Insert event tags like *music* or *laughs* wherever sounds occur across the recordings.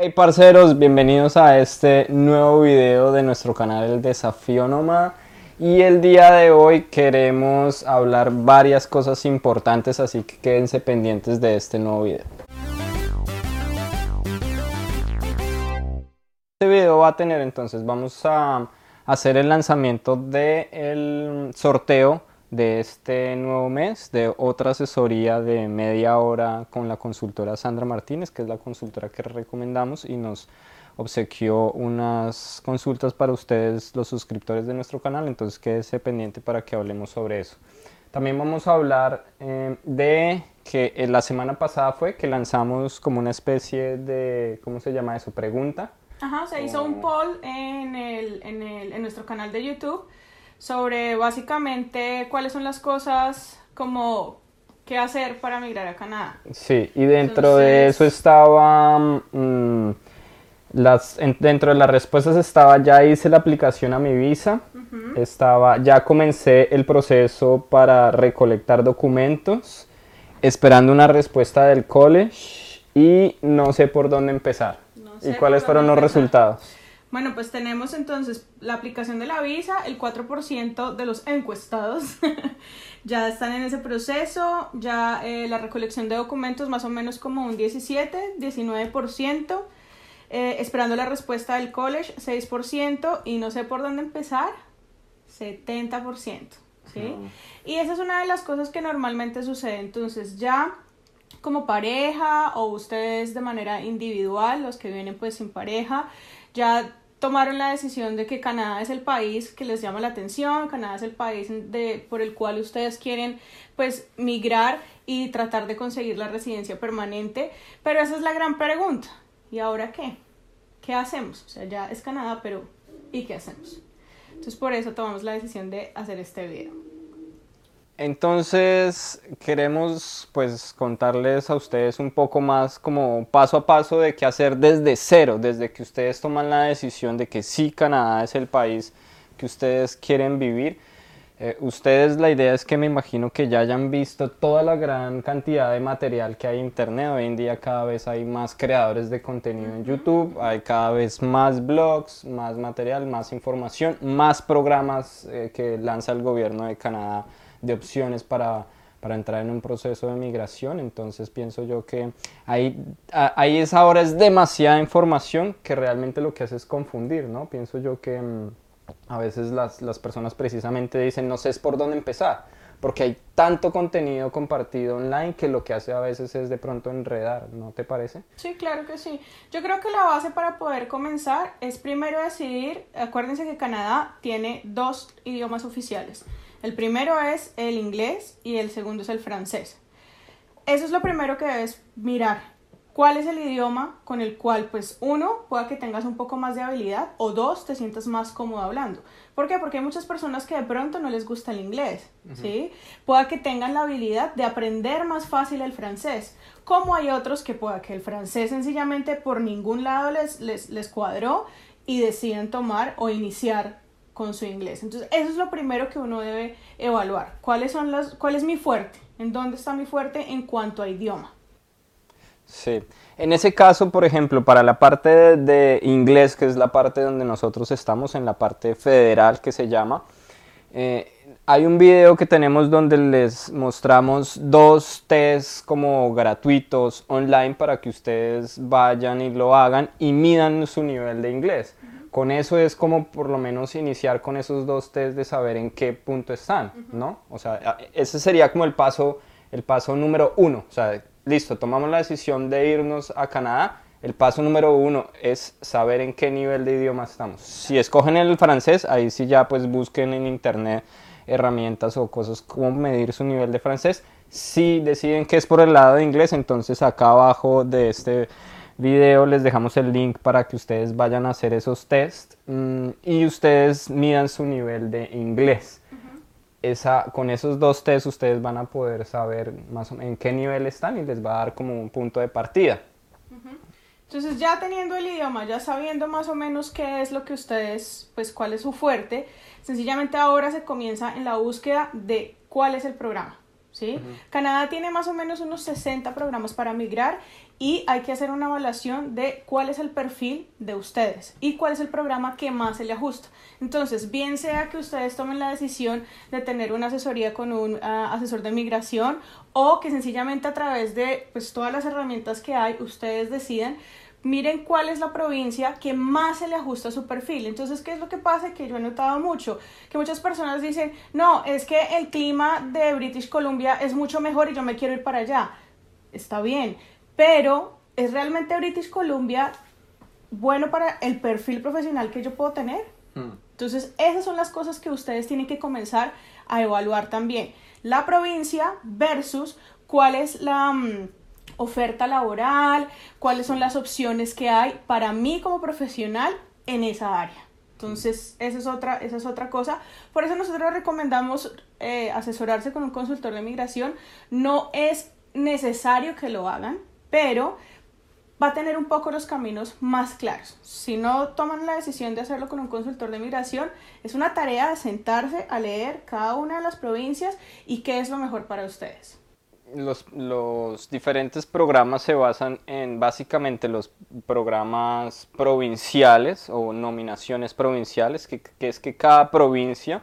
Hey parceros, bienvenidos a este nuevo video de nuestro canal El Desafío Noma y el día de hoy queremos hablar varias cosas importantes así que quédense pendientes de este nuevo video. Este video va a tener entonces, vamos a hacer el lanzamiento del sorteo de este nuevo mes de otra asesoría de media hora con la consultora Sandra Martínez, que es la consultora que recomendamos y nos obsequió unas consultas para ustedes, los suscriptores de nuestro canal, entonces quédese pendiente para que hablemos sobre eso. También vamos a hablar eh, de que eh, la semana pasada fue que lanzamos como una especie de, ¿cómo se llama eso? Pregunta. Ajá, se hizo un poll en, el, en, el, en nuestro canal de YouTube sobre básicamente cuáles son las cosas como qué hacer para migrar a Canadá. Sí, y dentro de eso estaba, mm, las, dentro de las respuestas estaba, ya hice la aplicación a mi visa, estaba, ya comencé el proceso para recolectar documentos, esperando una respuesta del college y no sé por dónde empezar. ¿Y cuáles fueron los resultados? Bueno, pues tenemos entonces la aplicación de la visa, el 4% de los encuestados *laughs* ya están en ese proceso, ya eh, la recolección de documentos más o menos como un 17, 19%, eh, esperando la respuesta del college 6% y no sé por dónde empezar, 70%. ¿sí? Y esa es una de las cosas que normalmente sucede, entonces ya como pareja o ustedes de manera individual, los que vienen pues sin pareja, ya tomaron la decisión de que Canadá es el país que les llama la atención, Canadá es el país de, por el cual ustedes quieren pues migrar y tratar de conseguir la residencia permanente, pero esa es la gran pregunta. ¿Y ahora qué? ¿Qué hacemos? O sea, ya es Canadá, pero ¿y qué hacemos? Entonces por eso tomamos la decisión de hacer este video. Entonces queremos pues contarles a ustedes un poco más como paso a paso de qué hacer desde cero, desde que ustedes toman la decisión de que sí Canadá es el país que ustedes quieren vivir. Eh, ustedes la idea es que me imagino que ya hayan visto toda la gran cantidad de material que hay en internet. Hoy en día cada vez hay más creadores de contenido en YouTube, hay cada vez más blogs, más material, más información, más programas eh, que lanza el gobierno de Canadá de opciones para, para entrar en un proceso de migración. Entonces pienso yo que ahí, ahí es ahora es demasiada información que realmente lo que hace es confundir, ¿no? Pienso yo que mm, a veces las, las personas precisamente dicen, no sé por dónde empezar porque hay tanto contenido compartido online que lo que hace a veces es de pronto enredar, ¿no te parece? Sí, claro que sí. Yo creo que la base para poder comenzar es primero decidir, acuérdense que Canadá tiene dos idiomas oficiales. El primero es el inglés y el segundo es el francés. Eso es lo primero que debes mirar. ¿Cuál es el idioma con el cual, pues, uno, pueda que tengas un poco más de habilidad o dos, te sientas más cómodo hablando? ¿Por qué? Porque hay muchas personas que de pronto no les gusta el inglés, ¿sí? Pueda que tengan la habilidad de aprender más fácil el francés, como hay otros que pueda que el francés sencillamente por ningún lado les, les, les cuadró y deciden tomar o iniciar con su inglés. Entonces, eso es lo primero que uno debe evaluar. ¿Cuáles son las, ¿Cuál es mi fuerte? ¿En dónde está mi fuerte en cuanto a idioma? Sí, en ese caso, por ejemplo, para la parte de, inglés, que es la parte donde nosotros estamos, en la parte federal que se llama, eh, hay un video que tenemos donde les mostramos dos tests como gratuitos online para que ustedes vayan y lo hagan y midan su nivel de inglés con eso es como por lo menos iniciar con esos dos test de saber en qué punto están, ¿no? O sea, ese sería como el paso, el paso número uno. O sea, listo, tomamos la decisión de irnos a Canadá. El paso número uno es saber en qué nivel de idioma estamos. Si escogen el francés, ahí sí ya pues busquen en internet herramientas o cosas como medir su nivel de francés. Si deciden que es por el lado de inglés, entonces acá abajo de este video les dejamos el link para que ustedes vayan a hacer esos tests mm, y ustedes midan su nivel de inglés. Esa, con esos dos tests ustedes van a poder saber más o menos en qué nivel están y les va a dar como un punto de partida. Entonces ya teniendo el idioma, ya sabiendo más o menos qué es lo que ustedes, pues cuál es su fuerte, sencillamente ahora se comienza en la búsqueda de cuál es el programa. ¿sí? Canadá tiene más o menos unos 60 programas para migrar y hay que hacer una evaluación de cuál es el perfil de ustedes y cuál es el programa que más se le ajusta. Entonces, bien sea que ustedes tomen la decisión de tener una asesoría con un ah, asesor de migración o que sencillamente a través de pues, todas las herramientas que hay, ustedes deciden miren cuál es la provincia que más se le ajusta a su perfil. Entonces, ¿qué es lo que pasa? Que yo he notado mucho, que muchas personas dicen, no, es que el clima de British Columbia es mucho mejor y yo me quiero ir para allá. Está bien, pero ¿es realmente British Columbia bueno para el perfil profesional que yo puedo tener? Hmm. Entonces, esas son las cosas que ustedes tienen que comenzar a evaluar también. La provincia versus cuál es la... Mm, oferta laboral, cuáles son las opciones que hay para mí como profesional en esa área. Entonces, esa es otra, esa es otra cosa. Por eso nosotros recomendamos eh, asesorarse con un consultor de migración. No es necesario que lo hagan, pero va a tener un poco los caminos más claros. Si no toman la decisión de hacerlo con un consultor de migración, es una tarea de sentarse a leer cada una de las provincias y qué es lo mejor para ustedes los, los, diferentes programas se basan en básicamente los programas provinciales o nominaciones provinciales, que, es que cada provincia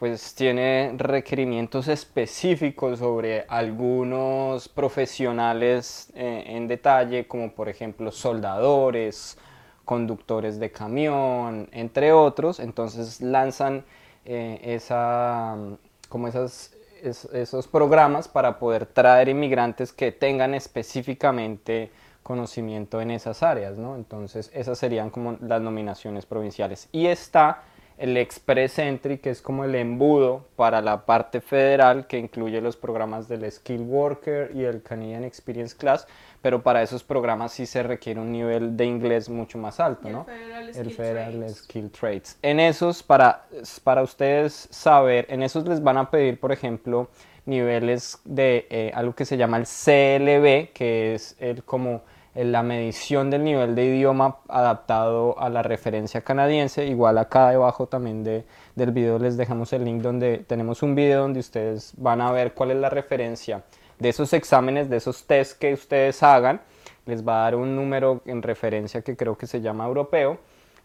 pues tiene requerimientos específicos sobre algunos profesionales eh, en detalle, como por ejemplo soldadores, conductores de camión, entre otros. Entonces lanzan eh, esa, como esos programas para poder traer inmigrantes que tengan específicamente conocimiento en esas áreas, ¿no? Entonces, esas serían como las nominaciones provinciales. Y está el Express Entry, que es como el embudo para la parte federal, que incluye los programas del Skill Worker y el Canadian Experience Class, pero para esos programas sí se requiere un nivel de inglés mucho más alto, ¿no? El Federal, Skill, Trades. En esos, para, para ustedes saber, en esos les van a pedir, por ejemplo, niveles de eh, algo que se llama el CLB, que es el como la medición del nivel de idioma adaptado a la referencia canadiense. Igual acá debajo también de, del video les dejamos el link donde tenemos un video donde ustedes van a ver cuál es la referencia de esos exámenes, de esos tests que ustedes hagan. Les va a dar un número en referencia que creo que se llama europeo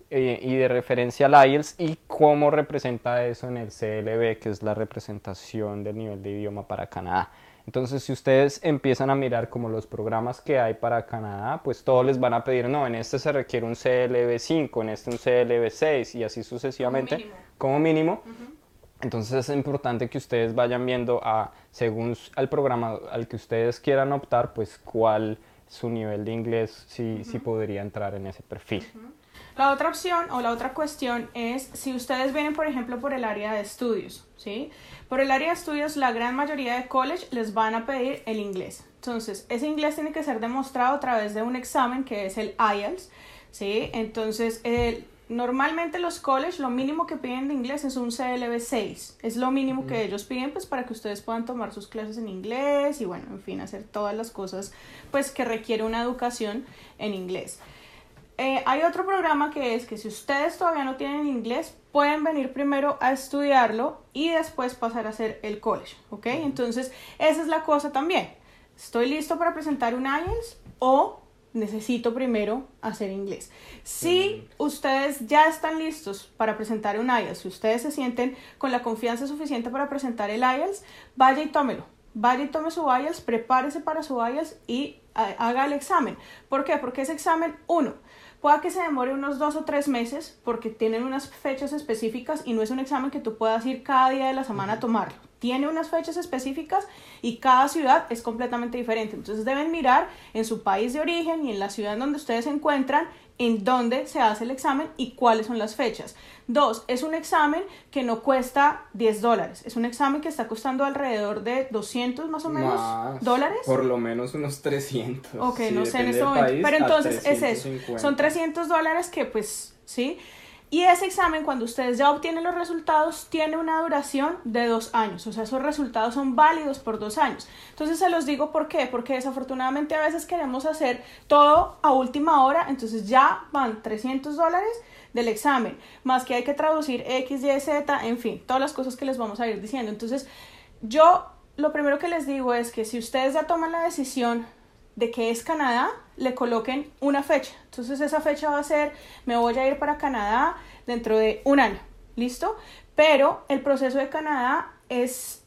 eh, y de referencia al IELTS y cómo representa eso en el CLB, que es la representación del nivel de idioma para Canadá. Entonces, si ustedes empiezan a mirar como los programas que hay para Canadá, pues todos les van a pedir, no, en este se requiere un CLB5, en este un CLB6 y así sucesivamente, como mínimo. Entonces es importante que ustedes vayan viendo a, según el programa al que ustedes quieran optar, pues cuál su nivel de inglés, si, si podría entrar en ese perfil. La otra opción o la otra cuestión es si ustedes vienen, por ejemplo, por el área de estudios, ¿sí? Por el área de estudios, la gran mayoría de college les van a pedir el inglés. Entonces, ese inglés tiene que ser demostrado a través de un examen que es el IELTS, ¿sí? Entonces, normalmente los college lo mínimo que piden de inglés es un CLB 6. Es lo mínimo que ellos piden pues para que ustedes puedan tomar sus clases en inglés y bueno, en fin, hacer todas las cosas pues que requiere una educación en inglés. Eh, hay otro programa que es que si ustedes todavía no tienen inglés, pueden venir primero a estudiarlo y después pasar a hacer el college, ¿ok? Entonces, esa es la cosa también. ¿Estoy listo para presentar un IELTS o necesito primero hacer inglés? Si ustedes ya están listos para presentar un IELTS, si ustedes se sienten con la confianza suficiente para presentar el IELTS, vaya y tómelo. Vaya y tome su IELTS, prepárese para su IELTS y eh, haga el examen. ¿Por qué? Porque ese examen, uno, Puede que se demore unos dos o tres meses porque tienen unas fechas específicas y no es un examen que tú puedas ir cada día de la semana a tomarlo. Tiene unas fechas específicas y cada ciudad es completamente diferente. Entonces deben mirar en su país de origen y en la ciudad en donde ustedes se encuentran en dónde se hace el examen y cuáles son las fechas. Dos, es un examen que no cuesta 10 dólares, es un examen que está costando alrededor de 200 más o menos dólares. Por lo menos unos 300. Ok, no sé en este momento. Pero entonces es eso, son 300 dólares que pues, ¿sí? Y ese examen, cuando ustedes ya obtienen los resultados, tiene una duración de dos años. O sea, esos resultados son válidos por dos años. Entonces se los digo por qué. Porque desafortunadamente a veces queremos hacer todo a última hora. Entonces ya van 300 dólares del examen. Más que hay que traducir X, Y, Z, en fin, todas las cosas que les vamos a ir diciendo. Entonces yo lo primero que les digo es que si ustedes ya toman la decisión de que es Canadá, le coloquen una fecha. Entonces esa fecha va a ser, me voy a ir para Canadá dentro de un año, ¿listo? Pero el proceso de Canadá es...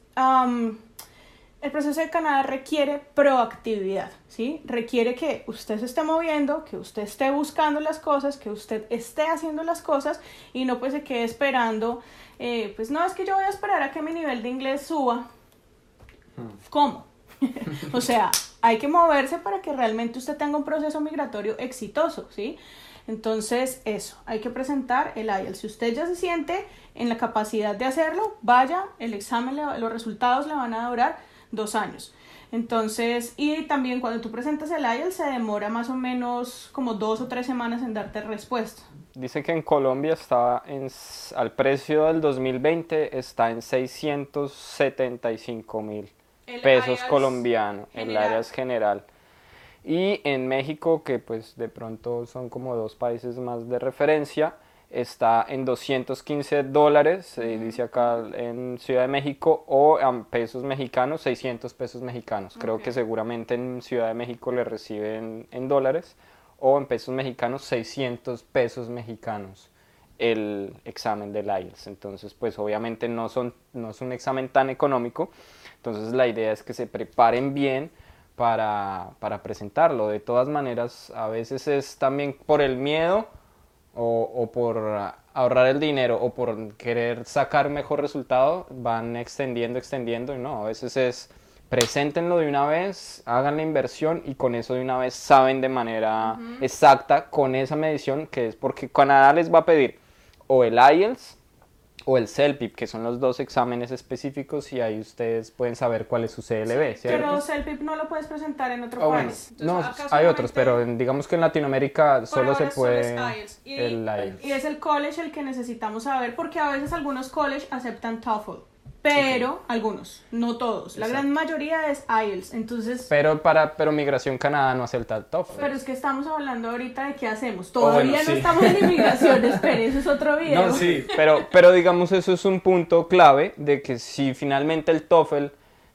el proceso de Canadá requiere proactividad, ¿sí? Requiere que usted se esté moviendo, que usted esté buscando las cosas, que usted esté haciendo las cosas y no pues se quede esperando, eh, pues no, es que yo voy a esperar a que mi nivel de inglés suba. Hmm. ¿Cómo? *laughs* o sea, hay que moverse para que realmente usted tenga un proceso migratorio exitoso, ¿sí? Entonces, eso, hay que presentar el IELTS. Si usted ya se siente en la capacidad de hacerlo, vaya, el examen, los resultados le van a durar dos años. Entonces, y también cuando tú presentas el IELTS se demora más o menos como dos o tres semanas en darte respuesta. Dice que en Colombia está en, al precio del 2020 está en 675 mil pesos colombianos, el área es general. Y en México, que pues de pronto son como dos países más de referencia, está en 215 dólares, se dice acá en Ciudad de México, o en pesos mexicanos, 600 pesos mexicanos. Creo que seguramente en Ciudad de México le reciben en dólares, o en pesos mexicanos, 600 pesos mexicanos el examen del IELTS. Entonces, pues obviamente no, son, no es un examen tan económico, entonces la idea es que se preparen bien para, presentarlo. De todas maneras, a veces es también por el miedo o, por ahorrar el dinero o por querer sacar mejor resultado, van extendiendo, extendiendo y no, a veces es preséntenlo de una vez, hagan la inversión y con eso de una vez saben de manera exacta con esa medición que es porque Canadá les va a pedir o el IELTS o el CELPIP, que son los dos exámenes específicos y ahí ustedes pueden saber cuál es su CLB, ¿cierto? Pero CELPIP no lo puedes presentar en otro país. no, hay otros, pero digamos que en Latinoamérica solo se puede el IELTS. Y es el college el que necesitamos saber porque a veces algunos colleges aceptan TOEFL pero algunos, no todos. La gran mayoría es IELTS, entonces... Pero para pero Migración Canadá no acepta el TOEFL. Pero es que estamos hablando ahorita de qué hacemos. Oh, Todavía no estamos en *laughs* inmigración, espere, eso es otro video. No, sí, pero, pero digamos eso es un punto clave de que si finalmente el TOEFL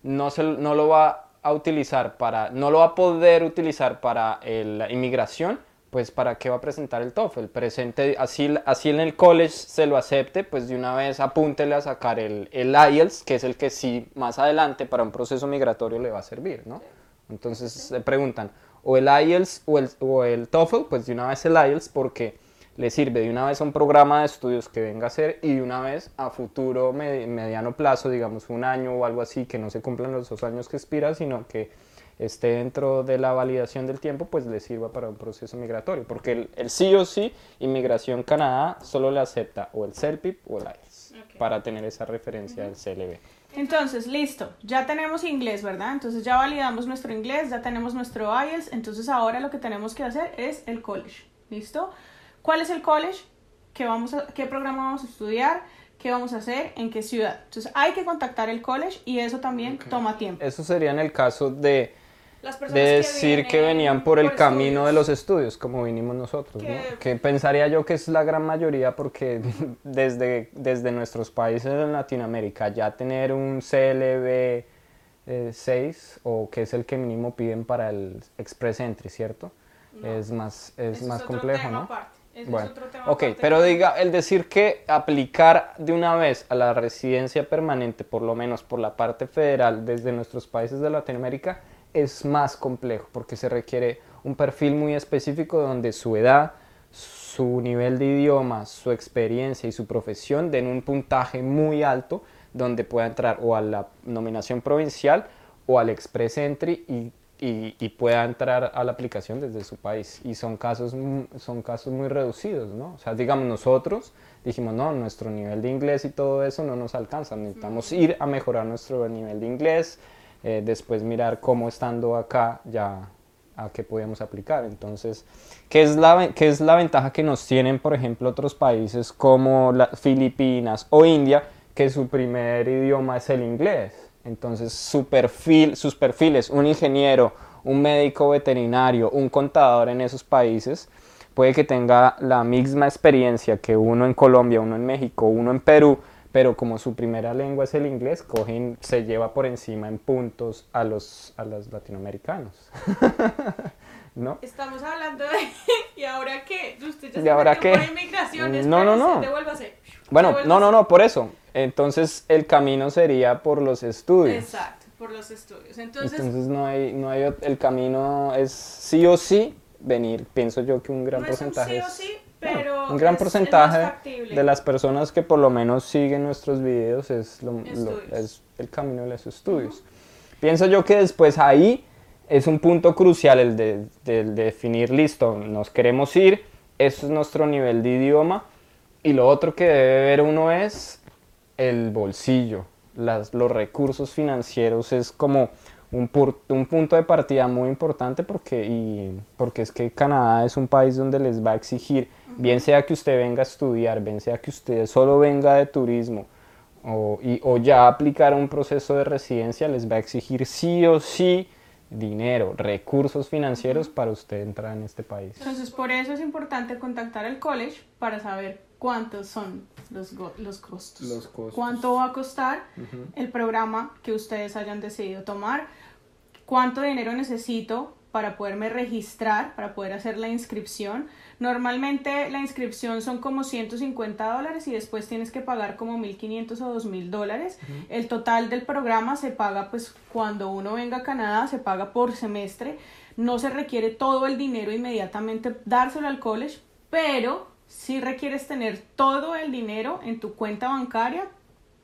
no, se, no lo va a utilizar para, no lo va a poder utilizar para la inmigración, pues para qué va a presentar el TOEFL, presente, así, así en el college se lo acepte, pues de una vez apúntele a sacar el, el IELTS, que es el que sí más adelante para un proceso migratorio le va a servir, ¿no? Entonces se preguntan, o el IELTS o el, o el TOEFL, pues de una vez el IELTS porque le sirve de una vez a un programa de estudios que venga a hacer y de una vez a futuro mediano plazo, digamos un año o algo así, que no se cumplan los dos años que expira, sino que esté dentro de la validación del tiempo, pues le sirva para un proceso migratorio. Porque el, sí o sí, Inmigración Canadá solo le acepta o el CELPIP o el IELTS para tener esa referencia del CLB. Entonces, listo, ya tenemos inglés, ¿verdad? Entonces ya validamos nuestro inglés, ya tenemos nuestro IELTS, entonces ahora lo que tenemos que hacer es el college, ¿listo? ¿Cuál es el college? ¿Qué, vamos a, qué programa vamos a estudiar? qué vamos a hacer, en qué ciudad. Entonces hay que contactar el college y eso también toma tiempo. Eso sería en el caso de de decir que, venían por el camino de los estudios, como vinimos nosotros, que pensaría yo que es la gran mayoría porque *laughs* desde, desde nuestros países en Latinoamérica ya tener un CLB 6 eh, o que es el que mínimo piden para el Express Entry, ¿cierto? es más, es más complejo, ¿no? bueno, ok, pero diga, el decir que aplicar de una vez a la residencia permanente, por lo menos por la parte federal, desde nuestros países de Latinoamérica, es más complejo porque se requiere un perfil muy específico donde su edad, su nivel de idioma, su experiencia y su profesión den un puntaje muy alto donde pueda entrar o a la nominación provincial o al Express Entry y, y, pueda entrar a la aplicación desde su país. Y son casos, son casos muy reducidos, ¿no? O sea, digamos, nosotros dijimos, no, nuestro nivel de inglés y todo eso no nos alcanza, necesitamos ir a mejorar nuestro nivel de inglés, eh, después mirar cómo estando acá ya a qué podíamos aplicar. Entonces, ¿qué es, la, ¿qué es la ventaja que nos tienen, por ejemplo, otros países como Filipinas o India, que su primer idioma es el inglés? Entonces, su perfil, sus perfiles, un ingeniero, un médico veterinario, un contador en esos países, puede que tenga la misma experiencia que uno en Colombia, uno en México, uno en Perú, pero como su primera lengua es el inglés, cogen, se lleva por encima en puntos a los, a los latinoamericanos. *laughs* ¿No? Estamos hablando de... *laughs* ¿Y ahora qué? ¿Usted ya ¿Y se ahora qué? por inmigración? No, no, no. devuélvase. Bueno, Devuélvase. no, no, no, por eso. Entonces el camino sería por los estudios. Exacto, por los estudios. Entonces, Entonces no hay, no hay, el camino es sí o sí venir. Pienso yo que un gran no es un porcentaje sí o sí, pero un gran es- porcentaje de las personas que por lo menos siguen nuestros videos es, lo- lo- Estudios. es el camino de los estudios. Pienso yo que después ahí es un punto crucial el de, definir, listo, nos queremos ir, eso es nuestro nivel de idioma y lo otro que debe ver uno es el bolsillo, las, los recursos financieros es como un, pur- un punto de partida muy importante porque, y, porque es que Canadá es un país donde les va a exigir, bien sea que usted venga a estudiar, bien sea que usted solo venga de turismo o, y- o ya aplicar un proceso de residencia, les va a exigir sí o sí dinero, recursos financieros para usted entrar en este país. Entonces, por eso es importante contactar al college para saber cuántos son los, los costos. Los costos. Cuánto va a costar el programa que ustedes hayan decidido tomar, cuánto dinero necesito para poderme registrar, para poder hacer la inscripción. Normalmente la inscripción son como 150 dólares y después tienes que pagar como 1.500 o 2.000 dólares. El total del programa se paga pues cuando uno venga a Canadá, se paga por semestre. No se requiere todo el dinero inmediatamente dárselo al college, pero sí requieres tener todo el dinero en tu cuenta bancaria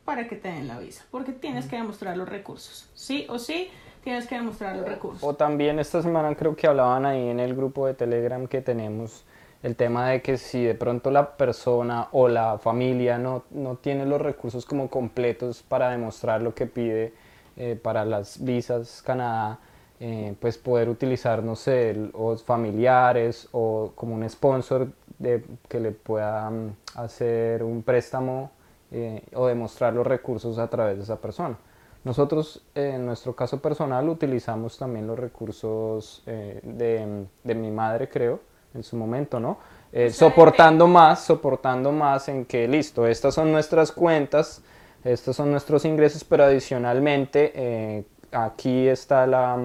para que te den la visa, porque tienes que demostrar los recursos. Sí o sí, tienes que demostrar los recursos. O también esta semana creo que hablaban ahí en el grupo de Telegram que tenemos el tema de que si de pronto la persona o la familia no, no tiene los recursos como completos para demostrar lo que pide eh, para las visas Canadá, eh, pues poder utilizar, no sé, o familiares o como un sponsor de, que le pueda mm, hacer un préstamo eh, o demostrar los recursos a través de esa persona. Nosotros, eh, en nuestro caso personal, utilizamos también los recursos eh, de, de mi madre, creo, en su momento, ¿no? Eh, soportando más, soportando más en que, listo, estas son nuestras cuentas, estos son nuestros ingresos, pero adicionalmente eh, aquí está la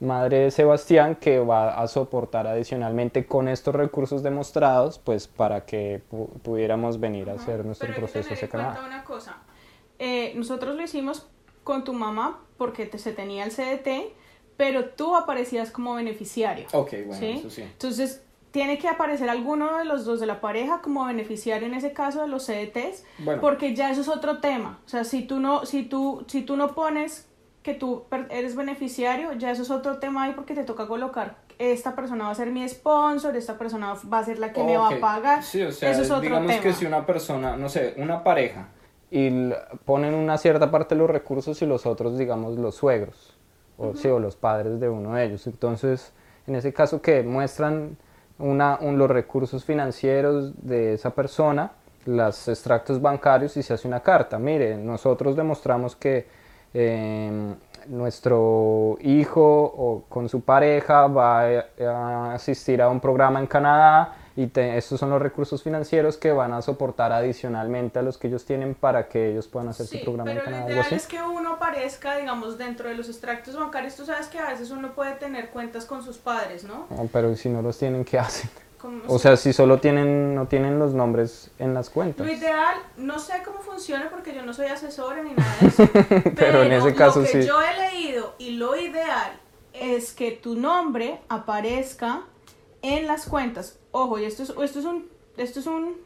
madre de Sebastián que va a soportar adicionalmente con estos recursos demostrados, pues para que pu- pudiéramos venir a hacer nuestro Pero hay que proceso tener hacia en cuenta Canadá. una cosa. Eh, nosotros lo hicimos con tu mamá porque te, se tenía el CDT, pero tú aparecías como beneficiario. Ok, bueno, ¿sí? eso sí. Entonces, tiene que aparecer alguno de los dos de la pareja como beneficiario en ese caso de los CDTs, Bueno. porque ya eso es otro tema. O sea, si tú no, si tú, si tú no pones que tú eres beneficiario, ya eso es otro tema ahí porque te toca colocar esta persona va a ser mi sponsor, esta persona va a ser la que me va a pagar. Sí, o sea, eso es otro digamos tema. que si una persona, no sé, una pareja, y ponen una cierta parte de los recursos y los otros, digamos, los suegros, o, sí, o los padres de uno de ellos. Entonces, en ese caso que muestran una, un- los recursos financieros de esa persona, los extractos bancarios y se hace una carta. Mire, nosotros demostramos que eh, nuestro hijo o con su pareja va a, asistir a un programa en Canadá y te- estos son los recursos financieros que van a soportar adicionalmente a los que ellos tienen para que ellos puedan hacer Sí, su programa en pero lo Canadá. ¿algo ideal es que uno aparezca, digamos, dentro de los extractos bancarios. Tú sabes que a veces uno puede tener cuentas con sus padres, ¿no? No, pero si no los tienen, ¿qué hacen? Como- O sea, si solo tienen, no tienen los nombres en las cuentas. Lo ideal, no sé cómo funciona porque yo no soy asesora ni nada de *laughs* eso. Pero en ese caso lo que sí. yo he leído y lo ideal es que tu nombre aparezca en las cuentas. Ojo, y esto es, esto es un, esto es un,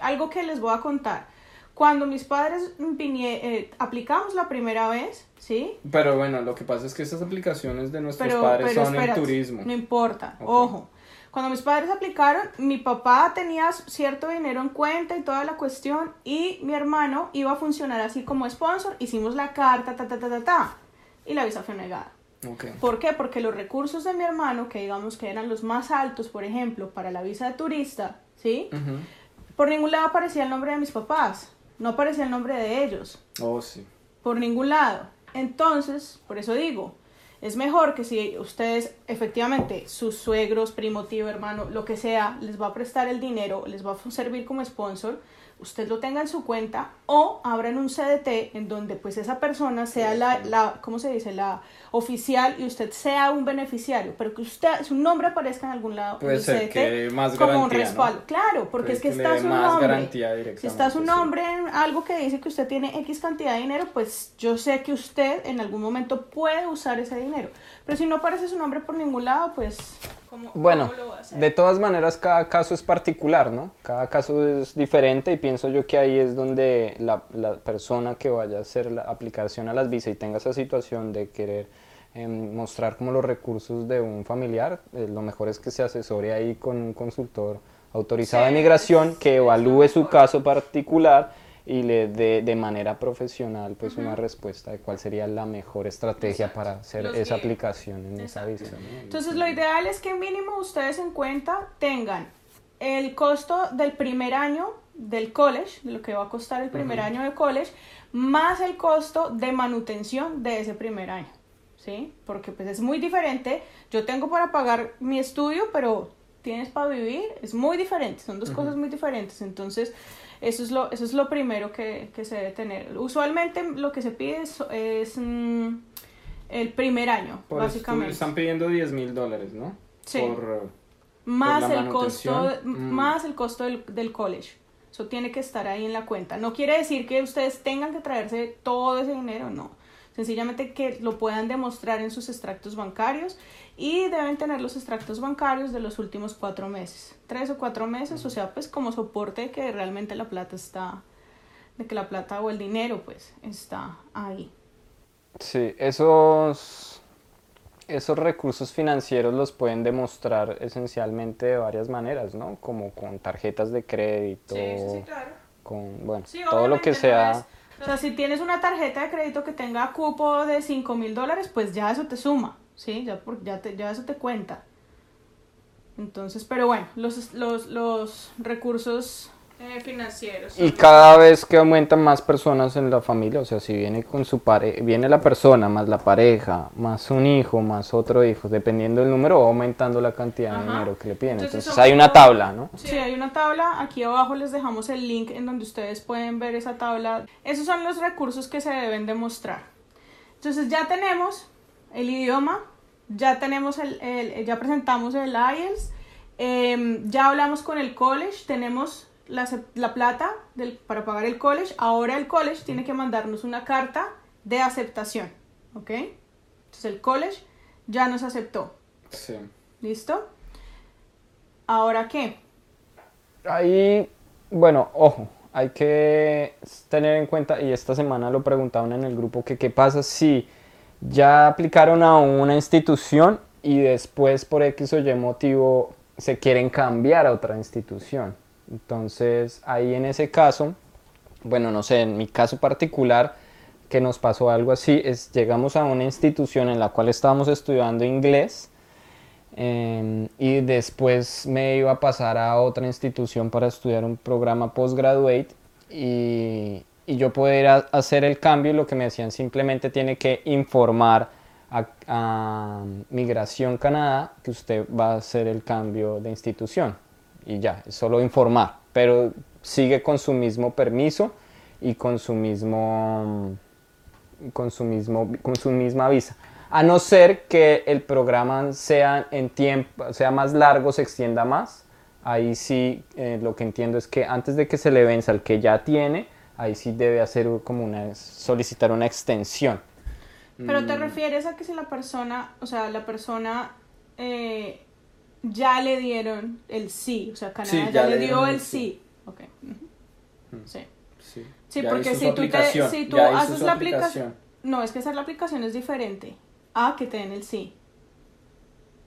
algo que les voy a contar. Cuando mis padres vinie- eh, aplicamos la primera vez, ¿sí? Pero bueno, lo que pasa es que estas aplicaciones de nuestros pero, padres pero son espérate, en turismo. No importa, Ok. ojo. Cuando mis padres aplicaron, mi papá tenía cierto dinero en cuenta y toda la cuestión, y mi hermano iba a funcionar así como sponsor. Hicimos la carta, ta, ta, ta, ta, ta, y la visa fue negada. Ok. ¿Por qué? Porque los recursos de mi hermano, que digamos que eran los más altos, por ejemplo, para la visa de turista, ¿sí? Por ningún lado aparecía el nombre de mis papás, no aparecía el nombre de ellos Oh, sí. por ningún lado. Entonces, por eso digo, Es mejor que si ustedes, efectivamente, sus suegros, primo, tío, hermano, lo que sea, les va a prestar el dinero, les va a servir como sponsor, usted lo tenga en su cuenta o abran un CDT en donde pues esa persona sea la, la ¿cómo se dice? La oficial y usted sea un beneficiario, pero que usted, su nombre aparezca en algún lado Puede ser CDT que más como un respaldo. Claro, porque es que que está su nombre. Si está su nombre en algo que dice que usted tiene X cantidad de dinero, pues yo sé que usted en algún momento puede usar ese dinero. Pero si no aparece su nombre por ningún lado, pues ¿cómo, Bueno, cómo lo va a hacer? de todas maneras cada caso es particular, ¿no? Cada caso es diferente y pienso yo que ahí es donde la, la persona que vaya a hacer la aplicación a las visas y tenga esa situación de querer em, mostrar como los recursos de un familiar, eh, lo mejor es que se asesore ahí con un consultor autorizado de migración es- que evalúe su caso particular y le dé de manera profesional pues una respuesta de cuál sería la mejor estrategia Exacto. para hacer Los esa guíe. aplicación en esa Exacto. visa. ¿no? Entonces lo ideal es que mínimo ustedes en cuenta tengan el costo del primer año del college, de lo que va a costar el primer año de college, más el costo de manutención de ese primer año, ¿sí? Porque pues es muy diferente. Yo tengo para pagar mi estudio, pero tienes para vivir, es muy diferente, son dos cosas muy diferentes. Entonces, eso es lo, eso es lo primero que, que se debe tener. Usualmente lo que se pide es, es, mm, el primer año, Por básicamente. están pidiendo 10 mil dólares, ¿no? Sí. Por, más por el costo. Mm. más el costo del, del college eso tiene que estar ahí en la cuenta no quiere decir que ustedes tengan que traerse todo ese dinero no sencillamente que lo puedan demostrar en sus extractos bancarios y deben tener los extractos bancarios de los últimos cuatro meses tres o cuatro meses o sea pues como soporte de que realmente la plata está de que la plata o el dinero pues está ahí Sí, esos, esos recursos financieros los pueden demostrar esencialmente de varias maneras, ¿no? Como con tarjetas de crédito, claro con, bueno, Sí, todo lo que sea. no es- o sea, si tienes una tarjeta de crédito que tenga cupo de 5 mil dólares, pues ya eso te suma, ¿sí? Ya, por- ya, te, ya eso te cuenta. Entonces, pero bueno, los, los, los recursos eh, financieros. Y cada vez que aumentan más personas en la familia, o sea, si viene con su pareja, viene la persona, más la pareja, más un hijo, más otro hijo, dependiendo del número, va aumentando la cantidad de dinero que le piden. Entonces, Entonces, hay una tabla, ¿no? Sí, hay una tabla. Aquí abajo les dejamos el link en donde ustedes pueden ver esa tabla. Esos son los recursos que se deben demostrar. Entonces ya tenemos el idioma, ya tenemos el, el- ya presentamos el IELTS, em, ya hablamos con el college, tenemos la, la plata del- para pagar el college. Ahora el college tiene que mandarnos una carta de aceptación, ¿ok? Entonces el college ya nos aceptó, Sí. ¿listo? Ahora qué? Ahí, bueno, ojo, hay que tener en cuenta, y esta semana lo preguntaban en el grupo, que qué pasa si ya aplicaron a una institución y después por X o Y motivo se quieren cambiar a otra institución. Entonces, ahí en ese caso, bueno, no sé, en mi caso particular, que nos pasó algo así, es llegamos a una institución en la cual estábamos estudiando inglés, eh, y después me iba a pasar a otra institución para estudiar un programa postgraduate y, y yo poder a- hacer el cambio lo que me decían simplemente tiene que informar a, a Migración Canadá que usted va a hacer el cambio de institución. Y ya, solo informar, pero sigue con su mismo permiso y con su mismo con su mismo con su misma visa. A no ser que el programa sea en tiempo sea más largo se extienda más ahí sí eh, lo que entiendo es que antes de que se le venza el que ya tiene ahí sí debe hacer como una solicitar una extensión Pero te refieres a que si la persona, o sea, la persona eh, ya le dieron el sí, o sea, Canadá Sí, ya, ya le dio el el sí. Ok. ujú. Sí. sí, Sí, porque si tú, te, aplicación, si tú haces la aplicación... No, es que hacer la aplicación es diferente a que te den el sí.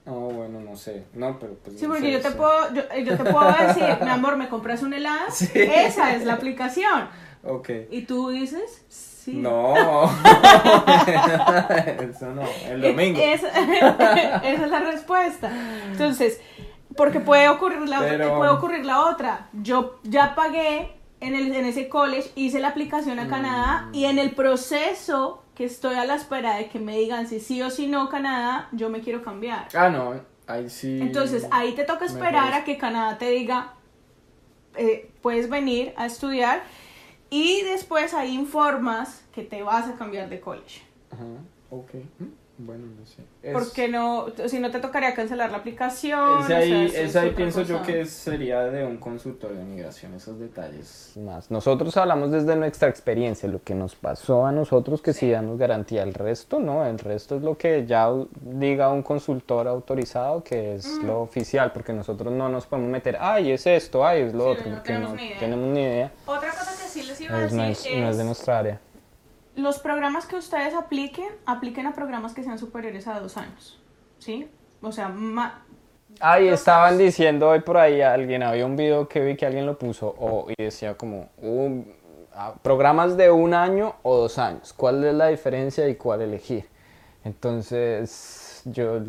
oh bueno no sé no pero pues Sí, no porque sé, yo te sí. puedo, yo, eh, yo te puedo decir, *laughs* mi amor, ¿me compras un helado? Sí. Esa es la aplicación. Ok. Y tú dices, sí. No, *laughs* eso no, el domingo. Es- *laughs* esa es la respuesta. Entonces, porque puede ocurrir la, Pero- puede ocurrir la otra. Yo ya pagué en, el, en ese college, hice la aplicación a Canadá Mm. y en el proceso que estoy a la espera de que me digan si sí o si no Canadá, yo me quiero cambiar. Ah, no, ahí sí. Entonces ahí te toca esperar a que Canadá te diga, eh, puedes venir a estudiar y después ahí informas que te vas a cambiar de college. Ajá, ok. Bueno, no sé. Porque no, si no te tocaría cancelar la aplicación. Ese ahí, ese ahí pienso yo que sería de un consultorio de migración, esos detalles. Más. Nosotros hablamos desde nuestra experiencia, lo que nos pasó a nosotros, que sí, damos garantía. El resto no, el resto es lo que ya diga un consultor autorizado, que es lo oficial, porque nosotros no nos podemos meter, ay, es esto, ay, es lo otro, no porque tenemos no ni tenemos ni idea. Otra cosa que sí les iba a Es- decir no, es, no es de nuestra área. Los programas que ustedes apliquen, apliquen a programas que sean superiores a dos años. ¿Sí? O sea, Ahí estaban años. diciendo hoy por ahí alguien, había un video que vi que alguien lo puso o- y decía como un- programas de un año o dos años, ¿cuál es la diferencia y cuál elegir? Entonces, yo,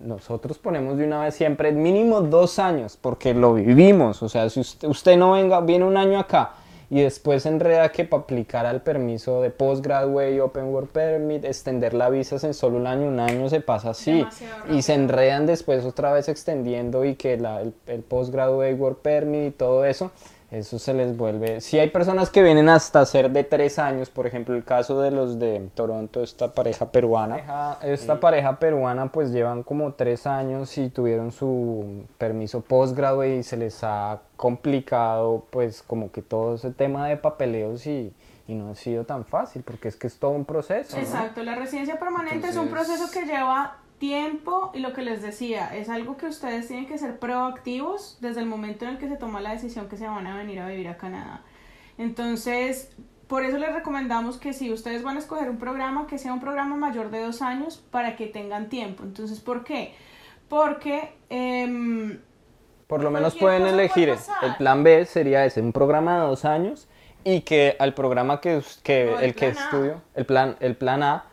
nosotros ponemos de una vez siempre mínimo dos años porque lo vivimos, o sea, si usted, usted no venga, viene un año acá y después enreda que para aplicar al permiso de postgraduate, open work permit, extender la visa en solo un año, un año se pasa así. Y se enredan después otra vez extendiendo y que la- el, el postgraduate work permit y todo eso, eso se les vuelve. Si hay personas que vienen hasta ser de tres años, por ejemplo el caso de los de Toronto, esta pareja peruana, esta pareja peruana pues llevan como tres años y tuvieron su permiso postgraduate y se les ha complicado pues como que todo ese tema de papeleos y, y no ha sido tan fácil porque es que es todo un proceso. ¿no? Exacto, la residencia permanente es un proceso que lleva tiempo y lo que les decía, es algo que ustedes tienen que ser proactivos desde el momento en el que se toma la decisión que se van a venir a vivir a Canadá. Entonces, por eso les recomendamos que si ustedes van a escoger un programa, que sea un programa mayor de dos años para que tengan tiempo. Entonces, ¿por qué? Porque... em, Por lo menos pueden puede elegir, pasar. el plan B sería ese, un programa de dos años y que al programa que, que O el el que plan A. estudio, el plan, el plan A,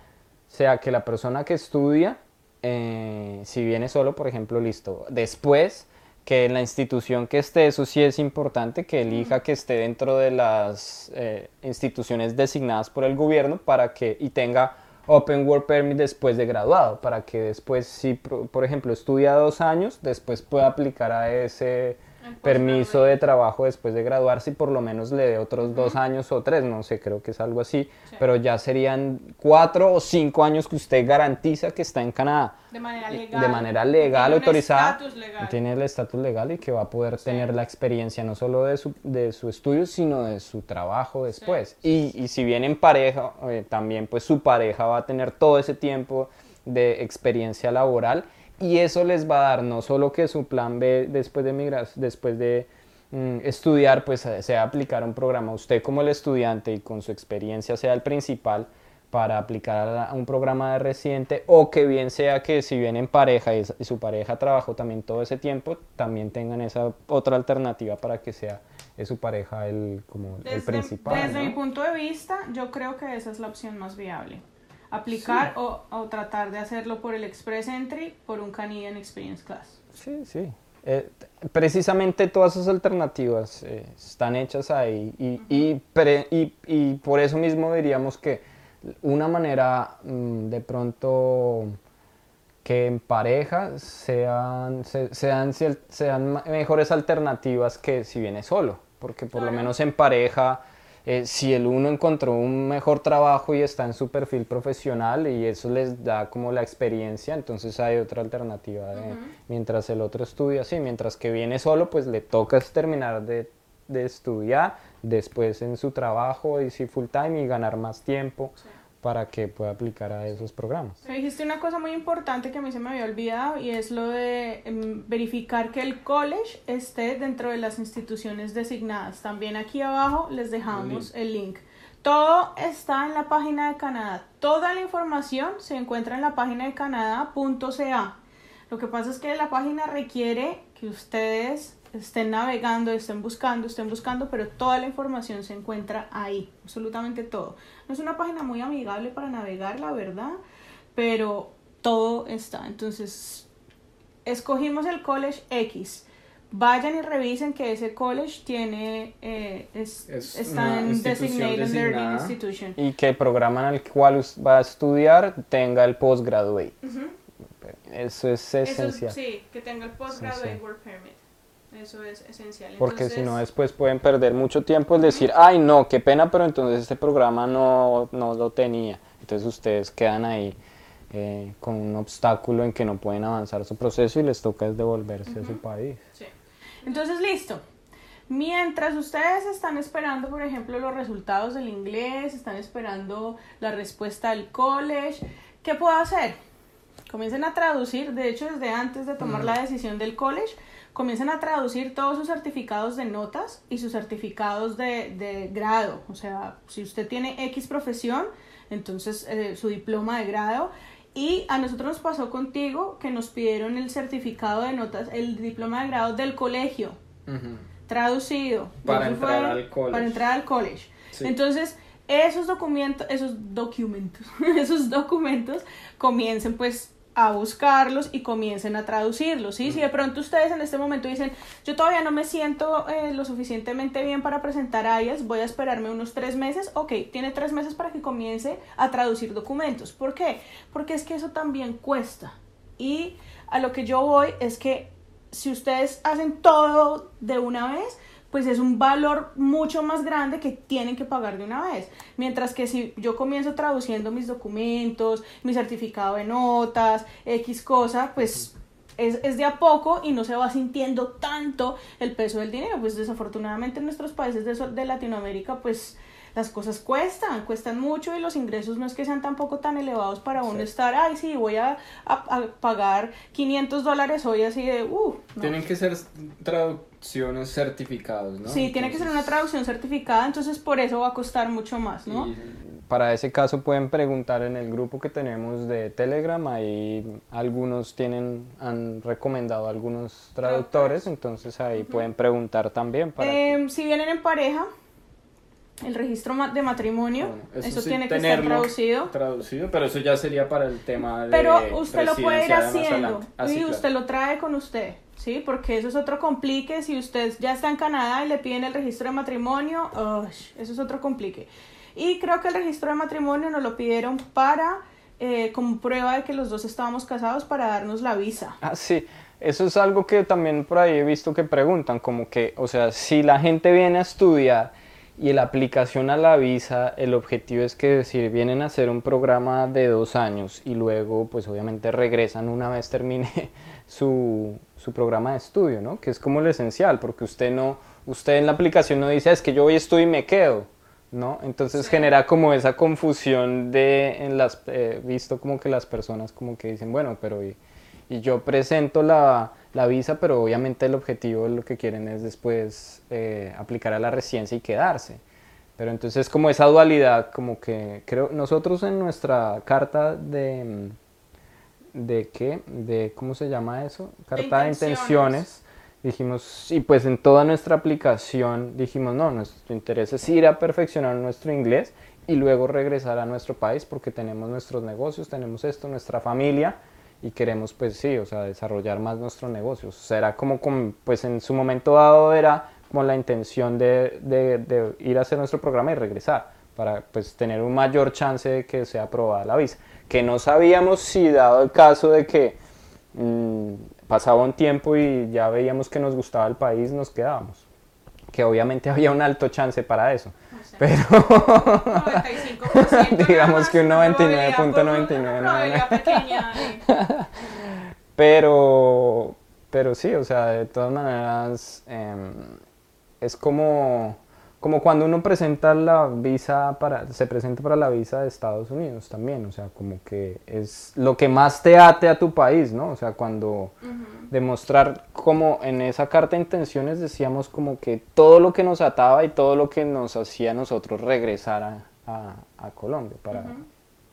sea que la persona que estudia, eh, si viene solo, por ejemplo, listo, después que en la institución que esté, eso sí es importante, que elija que esté dentro de las eh, instituciones designadas por el gobierno para que y tenga Open Work Permit después de graduado, para que después, si por ejemplo estudia dos años, después pueda aplicar a ese permiso de trabajo después de graduarse y por lo menos le dé otros dos años o tres, no sé, creo que es algo así, Sí. pero ya serían cuatro o cinco años que usted garantiza que está en Canadá de manera de legal. manera legal, Tiene autorizada, legal. tiene el estatus legal y que va a poder tener la experiencia no solo de su, de su estudio, sino de su trabajo después. Y, y si viene en pareja, eh, también pues su pareja va a tener todo ese tiempo de experiencia laboral y eso les va a dar no solo que su plan B después de migrar, después de mm, estudiar, pues eh, sea aplicar un programa, usted como el estudiante y con su experiencia sea el principal, para aplicar a un programa de residente o que bien sea que si vienen en pareja y, su pareja trabajó también todo ese tiempo, también tengan esa otra alternativa para que sea es su pareja el, como el Desde, principal. desde ¿no? mi punto de vista, yo creo que esa es la opción más viable. Aplicar o, o tratar de hacerlo por el Express Entry, por un Canadian Experience Class. Sí, sí. Eh, precisamente todas esas alternativas eh, están hechas ahí y, y, pre- y- y por eso mismo diríamos que una manera mm, de pronto que en pareja sean, se- sean, sean mejores alternativas que si viene solo, porque por lo menos en pareja, eh, si el uno encontró un mejor trabajo y está en su perfil profesional y eso les da como la experiencia, entonces hay otra alternativa de- mientras el otro estudia, sí, mientras que viene solo, pues le toca terminar de, de estudiar, después en su trabajo y si full time y ganar más tiempo para que pueda aplicar a esos programas. Me dijiste una cosa muy importante que a mí se me había olvidado y es lo de em, verificar que el college esté dentro de las instituciones designadas. También aquí abajo les dejamos el link. Todo está en la página de Canadá. Toda la información se encuentra en la página de canadá.ca. Lo que pasa es que la página requiere que ustedes estén navegando, estén buscando, estén buscando, pero toda la información se encuentra ahí, absolutamente todo. No es una página muy amigable para navegar, la verdad, pero todo está. Entonces, escogimos el College X. vayan y revisen que ese college tiene eh, es, está en Designated Learning Institution. Y que el programa en el cual va a estudiar tenga el postgraduate. Eso es esencial. sí, que tenga el postgraduate work permit. Eso es esencial. Porque si no, después pueden perder mucho tiempo en decir, ay, no, qué pena, pero entonces este programa no, no lo tenía. Entonces ustedes quedan ahí eh, con un obstáculo en que no pueden avanzar su proceso y les toca devolverse a su país. Sí. Entonces, listo. Mientras ustedes están esperando, por ejemplo, los resultados del inglés, están esperando la respuesta del college, ¿qué puedo hacer? Comiencen a traducir, de hecho, desde antes de tomar la decisión del college, comiencen a traducir todos sus certificados de notas y sus certificados de, de grado. O sea, si usted tiene X profesión, entonces eh, su diploma de grado. Y a nosotros nos pasó contigo que nos pidieron el certificado de notas, el diploma de grado del colegio, traducido. Para entrar, al college. para entrar al college. Entonces, esos documentos, *laughs* esos documentos, esos documentos comiencen pues a buscarlos y comiencen a traducirlos, ¿sí? Si de pronto ustedes en este momento dicen, yo todavía no me siento eh, lo suficientemente bien para presentar IELTS, voy a esperarme unos tres meses, ok, tiene tres meses para que comience a traducir documentos. ¿Por qué? Porque es que eso también cuesta. Y a lo que yo voy es que si ustedes hacen todo de una vez, pues es un valor mucho más grande que tienen que pagar de una vez. Mientras que si yo comienzo traduciendo mis documentos, mi certificado de notas, X cosa, pues es, es, de a poco y no se va sintiendo tanto el peso del dinero. Pues desafortunadamente en nuestros países de, de Latinoamérica, pues las cosas cuestan, cuestan mucho y los ingresos no es que sean tampoco tan elevados para uno estar, ay, sí, voy a, a, pagar 500 dólares hoy así de, uh. Tienen que ser traducciones certificadas, ¿no? Sí, tiene que ser una traducción certificada, entonces por eso va a costar mucho más, ¿no? para ese caso pueden preguntar en el grupo que tenemos de Telegram, ahí algunos tienen, han recomendado algunos traductores, entonces ahí pueden preguntar también. Para em, Si vienen en pareja, el registro de matrimonio, eso, tiene que estar traducido. Traducido, pero eso ya sería para el tema de Pero usted lo puede ir haciendo ah, y usted lo trae con usted, ¿sí? Porque eso es otro complique. Si usted ya está en Canadá y le piden el registro de matrimonio, eso es otro complique. Y creo que el registro de matrimonio nos lo pidieron para, eh, como prueba de que los dos estábamos casados, para darnos la visa. Ah, sí. Eso es algo que también por ahí he visto que preguntan, como que, o sea, si la gente viene a estudiar y la aplicación a la visa, el objetivo es que si vienen a hacer un programa de dos años y luego pues obviamente regresan una vez termine *laughs* su, su programa de estudio, ¿no? Que es como lo esencial, porque usted no, usted en la aplicación no dice, es que yo voy estudio y me quedo, ¿no? Entonces genera como esa confusión de, en las, eh, visto como que las personas como que dicen, bueno, pero y, y yo presento la, la visa, pero obviamente el objetivo lo que quieren es después eh, aplicar a la residencia y quedarse. Pero entonces como esa dualidad, como que creo, nosotros en nuestra carta de, de qué, de cómo se llama eso, carta de intenciones, dijimos, y pues en toda nuestra aplicación dijimos, no, nuestro interés es ir a perfeccionar nuestro inglés y luego regresar a nuestro país porque tenemos nuestros negocios, tenemos esto, nuestra familia y queremos pues sí, o sea, desarrollar más nuestro negocio. O sea, era como, pues en su momento dado era como la intención de, de, ir a hacer nuestro programa y regresar para pues tener un mayor chance de que sea aprobada la visa. Que no sabíamos si dado el caso de que mm, pasaba un tiempo y ya veíamos que nos gustaba el país, nos quedábamos. Que obviamente *laughs* había un alto chance para eso. pero *laughs* *laughs* digamos que un 99.99. pero, pero sí, o sea, de todas maneras em, es como como cuando uno presenta la visa para, se presenta para la visa de Estados Unidos también, o sea, como que es lo que más te ate a tu país, ¿no? O sea, cuando demostrar como en esa carta de intenciones decíamos como que todo lo que nos ataba y todo lo que nos hacía a nosotros regresar a, a, Colombia para,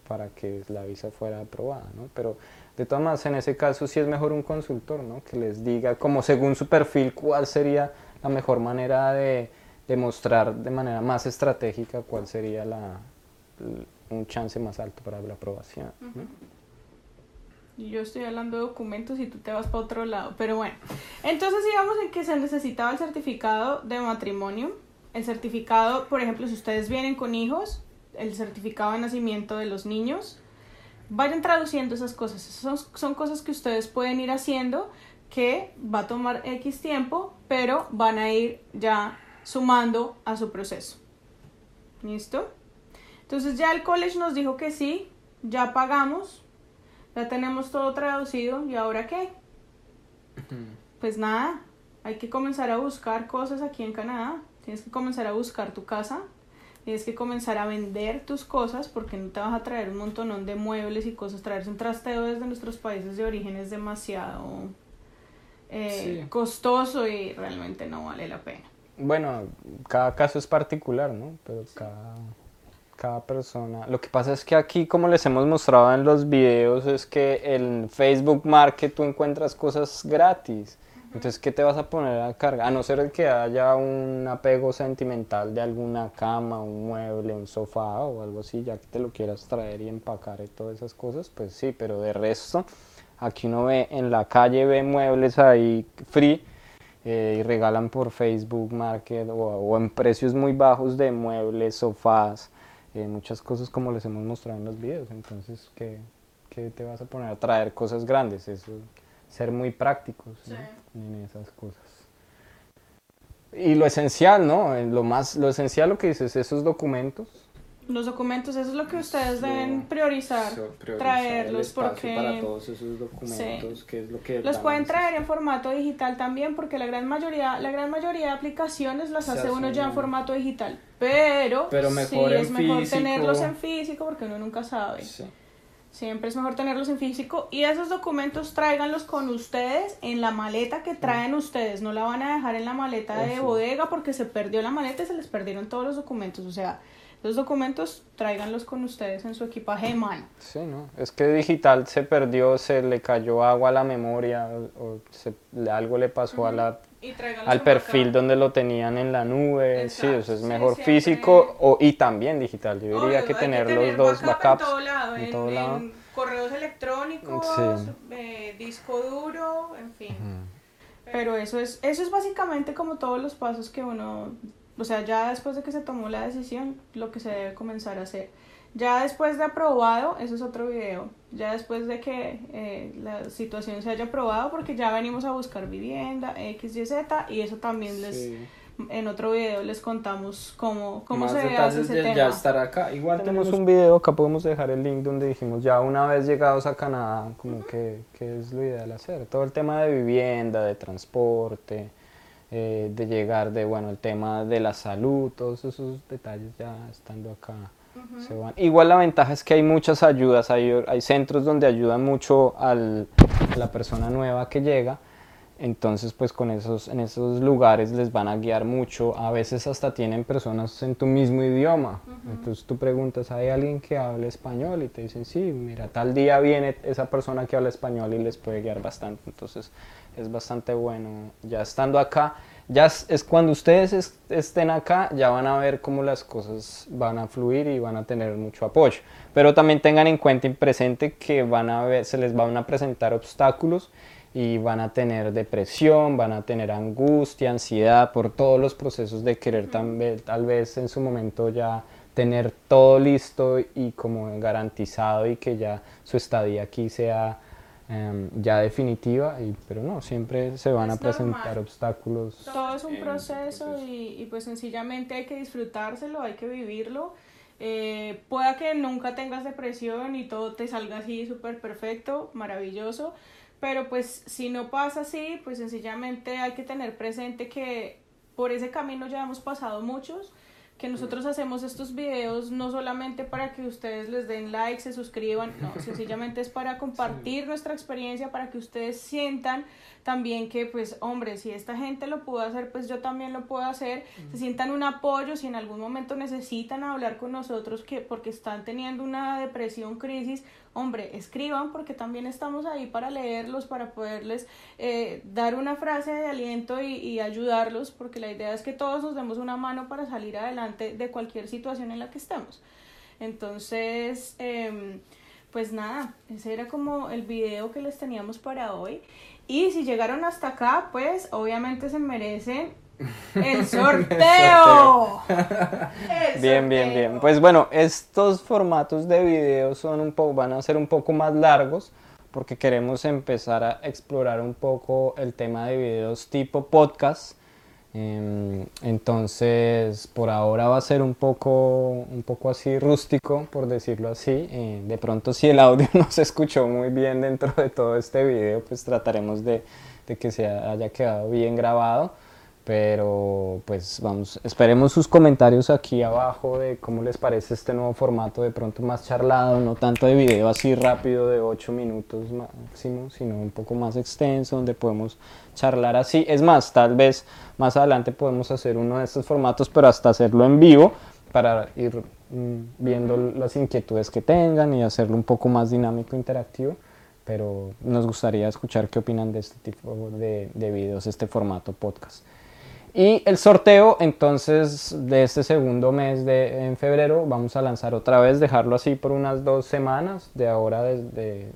para que la visa fuera aprobada, ¿no? Pero de todas maneras, en ese caso sí es mejor un consultor, ¿no? Que les diga como según su perfil cuál sería la mejor manera de demostrar de manera más estratégica cuál sería la, un chance más alto para la aprobación. yo estoy hablando de documentos y tú te vas para otro lado. Pero bueno, entonces digamos en que se necesitaba el certificado de matrimonio. El certificado, por ejemplo, si ustedes vienen con hijos, el certificado de nacimiento de los niños. Vayan traduciendo esas cosas. Son cosas que ustedes pueden ir haciendo que va a tomar X tiempo, pero van a ir ya sumando a su proceso. ¿Listo? Entonces ya el college nos dijo que sí, ya pagamos, ya tenemos todo traducido y ahora qué? Pues nada, hay que comenzar a buscar cosas aquí en Canadá, tienes que comenzar a buscar tu casa, tienes que comenzar a vender tus cosas porque no te vas a traer un montón de muebles y cosas, traerse un trasteo desde nuestros países de origen es demasiado eh, costoso y realmente no vale la pena. Bueno, cada caso es particular, ¿no? Pero cada cada persona. Lo que pasa es que aquí, como les hemos mostrado en los videos, es que en Facebook Market tú encuentras cosas gratis. Entonces, ¿qué te vas a poner a carga? A no ser que haya un apego sentimental de alguna cama, un mueble, un sofá o algo así, ya que te lo quieras traer y empacar y todas esas cosas, pues sí, pero de resto, aquí uno ve en la calle, ve muebles ahí free eh, y regalan por Facebook Market o, o en precios muy bajos de muebles, sofás, eh, muchas cosas como les hemos mostrado en los videos. Entonces, ¿qué, ¿qué, te vas a poner a traer cosas grandes? Eso, ser muy prácticos en esas cosas. Y lo esencial, ¿no? Lo más, lo esencial lo que dices, esos documentos los documentos, eso es lo que ustedes deben priorizar, traerlos porque para todos esos documentos, es lo que los pueden traer en formato digital también porque la gran mayoría, la gran mayoría de aplicaciones las hace uno ya en formato digital, pero, pero mejor sí, es mejor tenerlos en físico porque uno nunca sabe. Siempre es mejor tenerlos en físico y esos documentos tráiganlos con ustedes en la maleta que traen ustedes. No la van a dejar en la maleta de bodega porque se perdió la maleta y se les perdieron todos los documentos. O sea, los documentos tráiganlos con ustedes en su equipaje de mano. Sí, ¿no? Es que digital se perdió, se le cayó agua a la memoria o, algo le pasó a la, al perfil donde lo tenían en la nube. Sí, eso es mejor físico o, y también digital. Yo diría que tener, los dos backups. En todo lado, en, correos electrónicos, eh, disco duro, en fin. Pero eso es, eso es básicamente como todos los pasos que uno o sea, ya después de que se tomó la decisión, lo que se debe comenzar a hacer. Ya después de aprobado, eso es otro video, ya después de que eh, la situación se haya aprobado, porque ya venimos a buscar vivienda, X, Y, Z, y eso también les... En otro video les contamos cómo, cómo se hace ese tema. Ya estará acá. Igual tenemos un video, acá podemos dejar el link donde dijimos ya una vez llegados a Canadá, como que, que es lo ideal hacer. Todo el tema de vivienda, de transporte, eh, de llegar de, bueno, el tema de la salud, todos esos detalles ya estando acá se van. Igual la ventaja es que hay muchas ayudas, hay, hay centros donde ayudan mucho al, a la persona nueva que llega, entonces pues con esos, en esos lugares les van a guiar mucho, a veces hasta tienen personas en tu mismo idioma, entonces tú preguntas, ¿hay alguien que hable español? Y te dicen, sí, mira, tal día viene esa persona que habla español y les puede guiar bastante, entonces es bastante bueno. Ya estando acá, ya es, cuando ustedes estén acá, ya van a ver cómo las cosas van a fluir y van a tener mucho apoyo. Pero también tengan en cuenta y presente que van a ver, se les van a presentar obstáculos y van a tener depresión, van a tener angustia, ansiedad por todos los procesos de querer también, tal vez en su momento ya tener todo listo y como garantizado y que ya su estadía aquí sea Em, ya definitiva, y, pero no, siempre se van a presentar obstáculos. Todo es un proceso y, y, pues sencillamente hay que disfrutárselo, hay que vivirlo. Eh, pueda que nunca tengas depresión y todo te salga así súper perfecto, maravilloso, pero pues si no pasa así, pues sencillamente hay que tener presente que por ese camino ya hemos pasado muchos que nosotros hacemos estos videos no solamente para que ustedes les den like, se suscriban, no, *laughs* sencillamente es para compartir nuestra experiencia, para que ustedes sientan también que, pues, hombre, si esta gente lo pudo hacer, pues yo también lo puedo hacer, se sientan un apoyo, si en algún momento necesitan hablar con nosotros que porque están teniendo una depresión, crisis, hombre, escriban porque también estamos ahí para leerlos, para poderles eh, dar una frase de aliento y, ayudarlos, porque la idea es que todos nos demos una mano para salir adelante de cualquier situación en la que estemos. Entonces, eh, pues nada, ese era como el video que les teníamos para hoy. Y si llegaron hasta acá, pues obviamente se merecen el sorteo. bien, bien, bien. Pues bueno, estos formatos de video son un poco, van a ser un poco más largos porque queremos empezar a explorar un poco el tema de videos tipo podcast Em, entonces, por ahora va a ser un poco, un poco así rústico, por decirlo así. Eh, de pronto, si el audio *laughs* no se escuchó muy bien dentro de todo este video, pues trataremos de, de que se haya quedado bien grabado. Pero pues vamos, esperemos sus comentarios aquí abajo de cómo les parece este nuevo formato, de pronto más charlado, no tanto de video así rápido de 8 minutos máximo, sino un poco más extenso, donde podemos charlar así. Es más, tal vez más adelante podemos hacer uno de estos formatos, pero hasta hacerlo en vivo para ir mm, viendo las inquietudes que tengan y hacerlo un poco más dinámico, interactivo. Pero nos gustaría escuchar qué opinan de este tipo de, de videos, este formato podcast. Y el sorteo, entonces, de este segundo mes de en febrero, vamos a lanzar otra vez, dejarlo así por unas dos semanas, de ahora desde,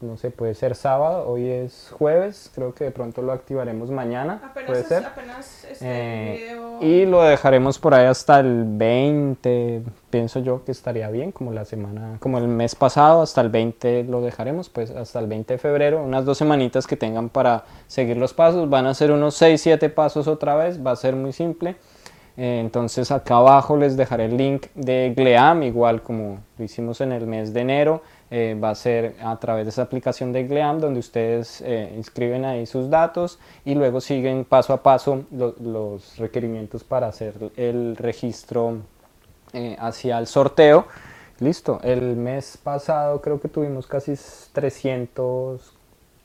no sé, puede ser sábado, hoy es jueves, creo que de pronto lo activaremos mañana, apenas puede ser. Apenas este Eh, video... y lo dejaremos por ahí hasta el 20, pienso yo que estaría bien, como la semana, como el mes pasado, hasta el 20 lo dejaremos, pues hasta el 20 de febrero, unas dos semanitas que tengan para seguir los pasos, van a ser unos 6, 7 pasos otra vez, va a ser muy simple. Eh, entonces acá abajo les dejaré el link de Gleam, igual como lo hicimos en el mes de enero, eh, va a ser a través de esa aplicación de Gleam donde ustedes eh, inscriben ahí sus datos y luego siguen paso a paso lo- los requerimientos para hacer el registro eh, hacia el sorteo. Listo, el mes pasado creo que tuvimos casi 320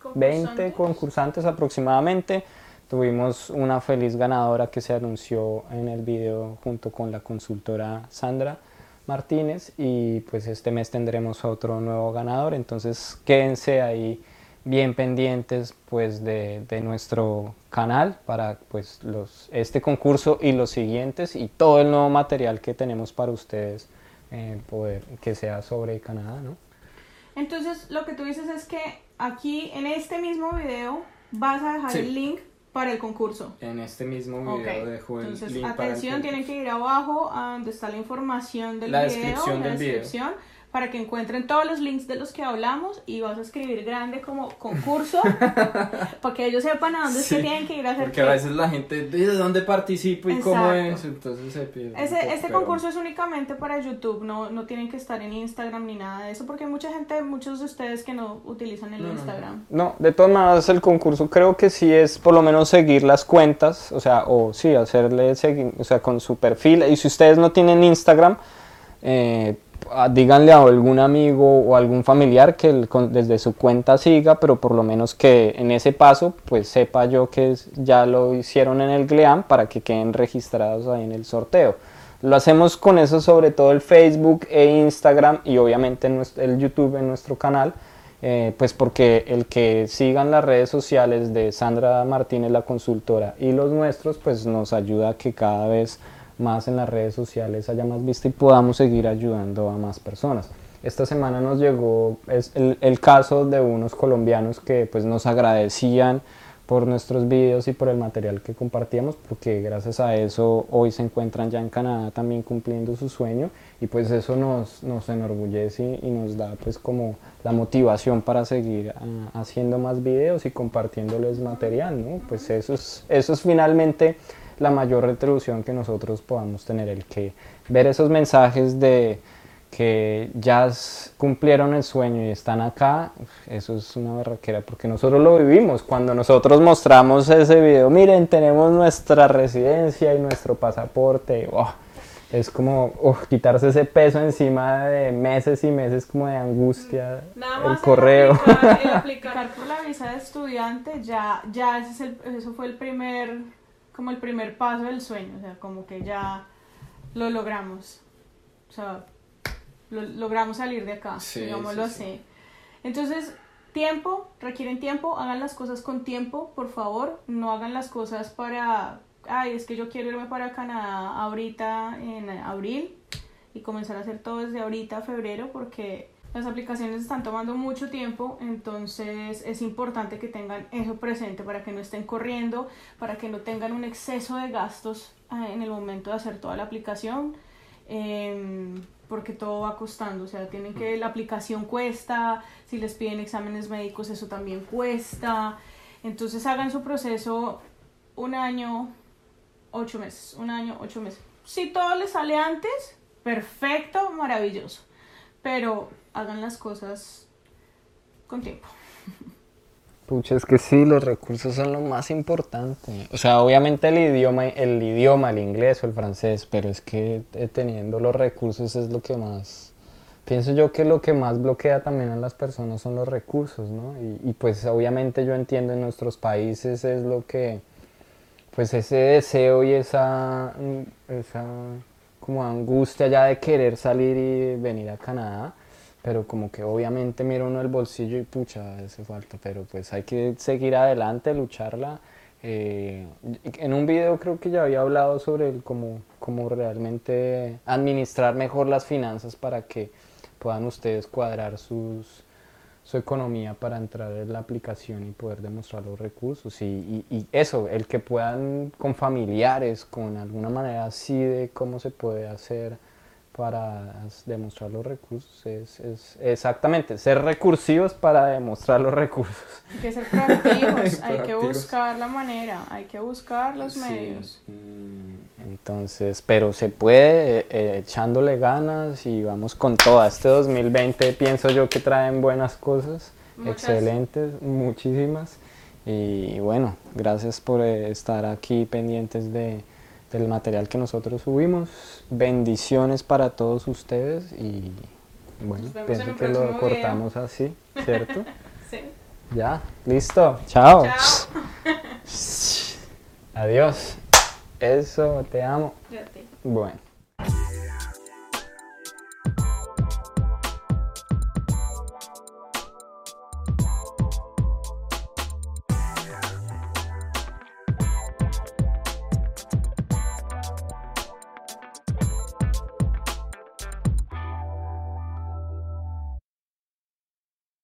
concursantes. concursantes aproximadamente. Tuvimos una feliz ganadora que se anunció en el video junto con la consultora Sandra Martínez y pues este mes tendremos otro nuevo ganador. Entonces quédense ahí bien pendientes pues de, de nuestro canal para pues los, este concurso y los siguientes y todo el nuevo material que tenemos para ustedes eh, poder que sea sobre Canadá, ¿no? Entonces, lo que tú dices es que aquí en este mismo video vas a dejar Sí. el link para el concurso. En este mismo video dejo el Entonces, link para el atención, tienen que ir abajo a donde está la información del La video, descripción la del video. Para que encuentren todos los links de los que hablamos y vas a escribir grande como concurso, *laughs* para que ellos sepan a dónde es que Sí, tienen que ir a hacer Porque a qué. veces la gente, ¿de dónde participo y cómo Exacto. es? Entonces se pierde. Ese, poco, este pero- concurso es únicamente para YouTube, no, no tienen que estar en Instagram ni nada de eso, porque hay mucha gente, muchos de ustedes que no utilizan el No, no, no. Instagram. No, de todas maneras el concurso creo que sí es por lo menos seguir las cuentas, o sea, o sí, hacerle seguir, o sea, con su perfil. Y si ustedes no tienen Instagram, eh, díganle a algún amigo o algún familiar que desde su cuenta siga, pero por lo menos que en ese paso, pues sepa yo que ya lo hicieron en el GLEAM para que queden registrados ahí en el sorteo. Lo hacemos con eso sobre todo el Facebook e Instagram y obviamente el YouTube en nuestro canal. Eh, pues porque el que sigan las redes sociales de Sandra Martínez, la consultora, y los nuestros, pues nos ayuda a que cada vez más en las redes sociales haya más vista y podamos seguir ayudando a más personas. Esta semana nos llegó es el, el caso de unos colombianos que pues nos agradecían por nuestros videos y por el material que compartíamos, porque gracias a eso hoy se encuentran ya en Canadá también cumpliendo su sueño y pues eso nos, nos enorgullece y nos da pues como la motivación para seguir ah, haciendo más videos y compartiéndoles material, ¿no? Pues eso es, eso es finalmente la mayor retribución que nosotros podamos tener, el que ver esos mensajes de que ya cumplieron el sueño y están acá, eso es una berraquera porque nosotros lo vivimos. Cuando nosotros mostramos ese video, miren, tenemos nuestra residencia y nuestro pasaporte, ¡oh! es como uf, quitarse ese peso encima de meses y meses como de angustia, Nada el más correo. El aplicar, el *laughs* aplicar por la visa de estudiante, ya, ya ese es el- eso fue el primer, como el primer paso del sueño, o sea, como que ya lo logramos. O sea, lo- logramos salir de acá, Sí, digámoslo sí, sí. así. Entonces, tiempo, requieren tiempo, hagan las cosas con tiempo, por favor, no hagan las cosas para, ay, es que yo quiero irme para Canadá ahorita en abril y comenzar a hacer todo desde ahorita, febrero, porque Las aplicaciones están tomando mucho tiempo, entonces es importante que tengan eso presente para que no estén corriendo, para que no tengan un exceso de gastos ah, en el momento de hacer toda la aplicación, em, porque todo va costando, o sea, tienen que, la aplicación cuesta, si les piden exámenes médicos eso también cuesta, entonces hagan su proceso un año, ocho meses, un año, ocho meses. Si todo les sale antes, perfecto, maravilloso, pero hagan las cosas con tiempo. Pucha, es que sí, los recursos son lo más importante. O sea, obviamente el idioma, el idioma, el inglés o el francés, pero es que eh, teniendo los recursos es lo que más, pienso yo que lo que más bloquea también a las personas son los recursos, ¿no? Y, pues obviamente yo entiendo en nuestros países es lo que, pues ese deseo y esa, esa como angustia ya de querer salir y venir a Canadá pero como que obviamente mira uno el bolsillo y pucha, hace falta, pero pues hay que seguir adelante, lucharla. Eh, en un video creo que ya había hablado sobre el cómo, cómo realmente administrar mejor las finanzas para que puedan ustedes cuadrar sus, su economía para entrar en la aplicación y poder demostrar los recursos. Y, y, y, eso, el que puedan con familiares, con alguna manera así de cómo se puede hacer para demostrar los recursos. Es, es, exactamente, ser recursivos para demostrar los recursos. Hay que ser proactivos, *laughs* hay que buscar la manera, hay que buscar los medios. Mm, entonces, pero se puede eh, eh, echándole ganas y vamos con todo. Este 2020 pienso yo que traen buenas cosas, excelentes, muchísimas. Y bueno, gracias por eh, estar aquí pendientes de del material que nosotros subimos. Bendiciones para todos ustedes y bueno, pienso que lo cortamos así, ¿cierto? *laughs* sí. Ya, listo. Chao. Adiós. Eso, te amo. Ya te. Bueno.